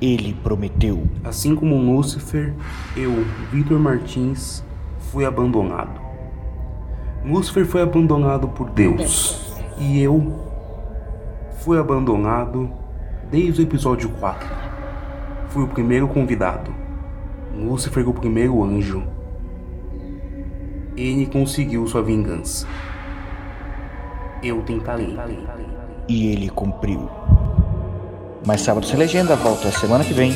ele prometeu. Assim como Lúcifer, eu, Vitor Martins, fui abandonado. Lúcifer foi abandonado por Deus e eu fui abandonado desde o episódio 4. Fui o primeiro convidado. Lúcifer o primeiro anjo. Ele conseguiu sua vingança. Eu tentarei. E ele cumpriu. Mas Sábado Sem Legenda volta semana que vem.